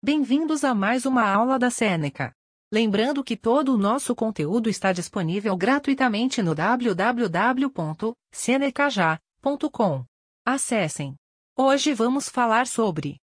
Bem-vindos a mais uma aula da Seneca. Lembrando que todo o nosso conteúdo está disponível gratuitamente no www.senecaja.com. Acessem. Hoje vamos falar sobre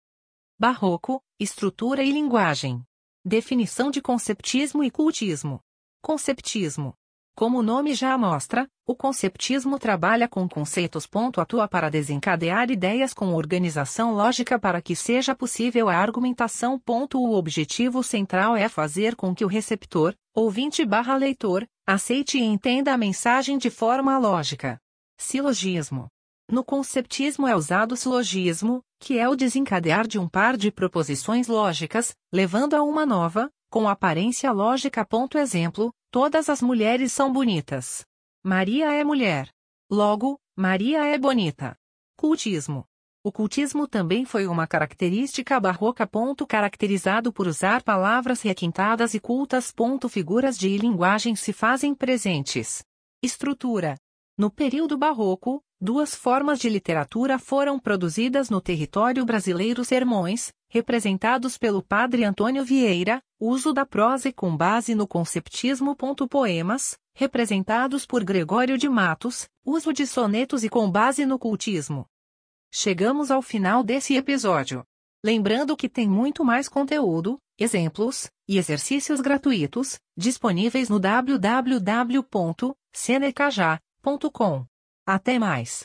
Barroco, estrutura e linguagem. Definição de conceptismo e cultismo. Conceptismo como o nome já mostra, o conceptismo trabalha com conceitos. Atua para desencadear ideias com organização lógica para que seja possível a argumentação. O objetivo central é fazer com que o receptor, ouvinte/leitor, aceite e entenda a mensagem de forma lógica. Silogismo. No conceptismo é usado o silogismo, que é o desencadear de um par de proposições lógicas, levando a uma nova, com aparência lógica. Exemplo, todas as mulheres são bonitas. Maria é mulher. Logo, Maria é bonita. Cultismo. O cultismo também foi uma característica barroca. Caracterizado por usar palavras requintadas e cultas. Figuras de linguagem se fazem presentes. Estrutura. No período barroco, duas formas de literatura foram produzidas no território brasileiro: sermões, representados pelo padre Antônio Vieira, uso da prosa com base no conceptismo. Poemas, representados por Gregório de Matos, uso de sonetos e com base no cultismo. Chegamos ao final desse episódio. Lembrando que tem muito mais conteúdo, exemplos e exercícios gratuitos disponíveis no www.senecaja.com. Até mais!